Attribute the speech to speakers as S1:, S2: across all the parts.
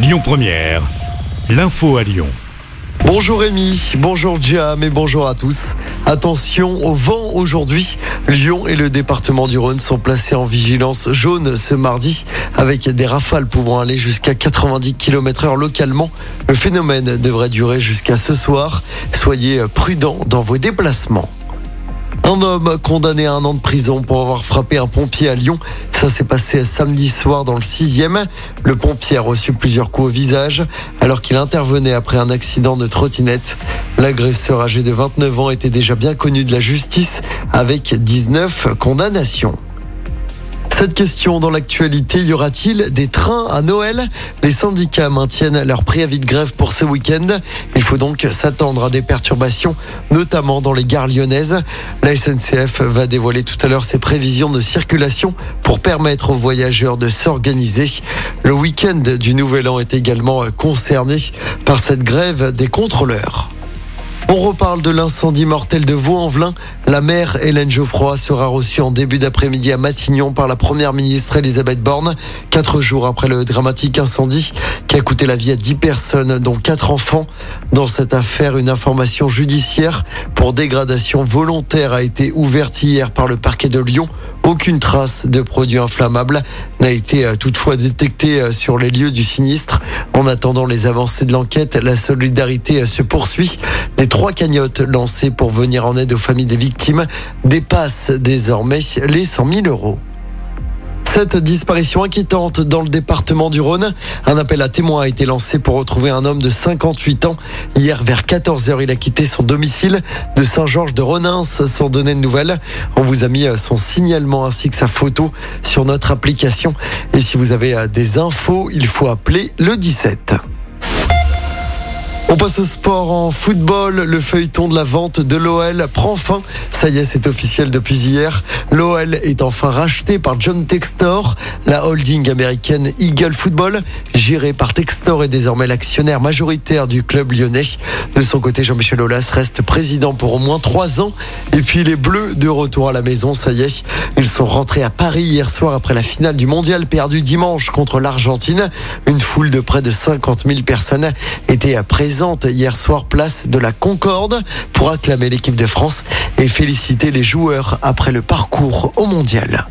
S1: Lyon Première, l'info à Lyon.
S2: Bonjour Rémi, bonjour Jam et bonjour à tous. Attention au vent aujourd'hui. Lyon et le département du Rhône sont placés en vigilance jaune ce mardi avec des rafales pouvant aller jusqu'à 90 km heure localement. Le phénomène devrait durer jusqu'à ce soir. Soyez prudents dans vos déplacements. Un homme condamné à un an de prison pour avoir frappé un pompier à Lyon. Ça s'est passé samedi soir dans le 6e. Le pompier a reçu plusieurs coups au visage alors qu'il intervenait après un accident de trottinette. L'agresseur âgé de 29 ans était déjà bien connu de la justice avec 19 condamnations. Cette question dans l'actualité, y aura-t-il des trains à Noël? Les syndicats maintiennent leur préavis de grève pour ce week-end. Il faut donc s'attendre à des perturbations, notamment dans les gares lyonnaises. La SNCF va dévoiler tout à l'heure ses prévisions de circulation pour permettre aux voyageurs de s'organiser. Le week-end du Nouvel An est également concerné par cette grève des contrôleurs. On reparle de l'incendie mortel de Vaux-en-Velin. La maire Hélène Geoffroy sera reçue en début d'après-midi à Matignon par la première ministre Elisabeth Borne, quatre jours après le dramatique incendie qui a coûté la vie à dix personnes, dont quatre enfants. Dans cette affaire, une information judiciaire pour dégradation volontaire a été ouverte hier par le parquet de Lyon. Aucune trace de produits inflammables n'a été euh, toutefois détectée euh, sur les lieux du sinistre. En attendant les avancées de l'enquête, la solidarité euh, se poursuit. Trois cagnottes lancées pour venir en aide aux familles des victimes dépassent désormais les 100 000 euros. Cette disparition inquiétante dans le département du Rhône. Un appel à témoins a été lancé pour retrouver un homme de 58 ans. Hier, vers 14h, il a quitté son domicile de Saint-Georges de Renins sans donner de nouvelles. On vous a mis son signalement ainsi que sa photo sur notre application. Et si vous avez des infos, il faut appeler le 17. On passe au sport en football. Le feuilleton de la vente de l'OL prend fin. Ça y est, c'est officiel depuis hier. L'OL est enfin racheté par John Textor. La holding américaine Eagle Football, gérée par Textor, est désormais l'actionnaire majoritaire du club lyonnais. De son côté, Jean-Michel Aulas reste président pour au moins trois ans. Et puis les Bleus de retour à la maison, ça y est. Ils sont rentrés à Paris hier soir après la finale du mondial perdue dimanche contre l'Argentine. Une foule de près de 50 000 personnes était présente hier soir place de la Concorde pour acclamer l'équipe de France et féliciter les joueurs après le parcours au mondial.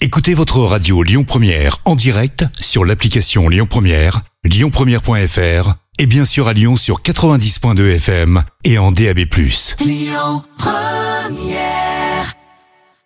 S1: Écoutez votre radio Lyon Première en direct sur l'application Lyon Première, lyonpremière.fr et bien sûr à Lyon sur 90.2 FM et en DAB+. Lyon Première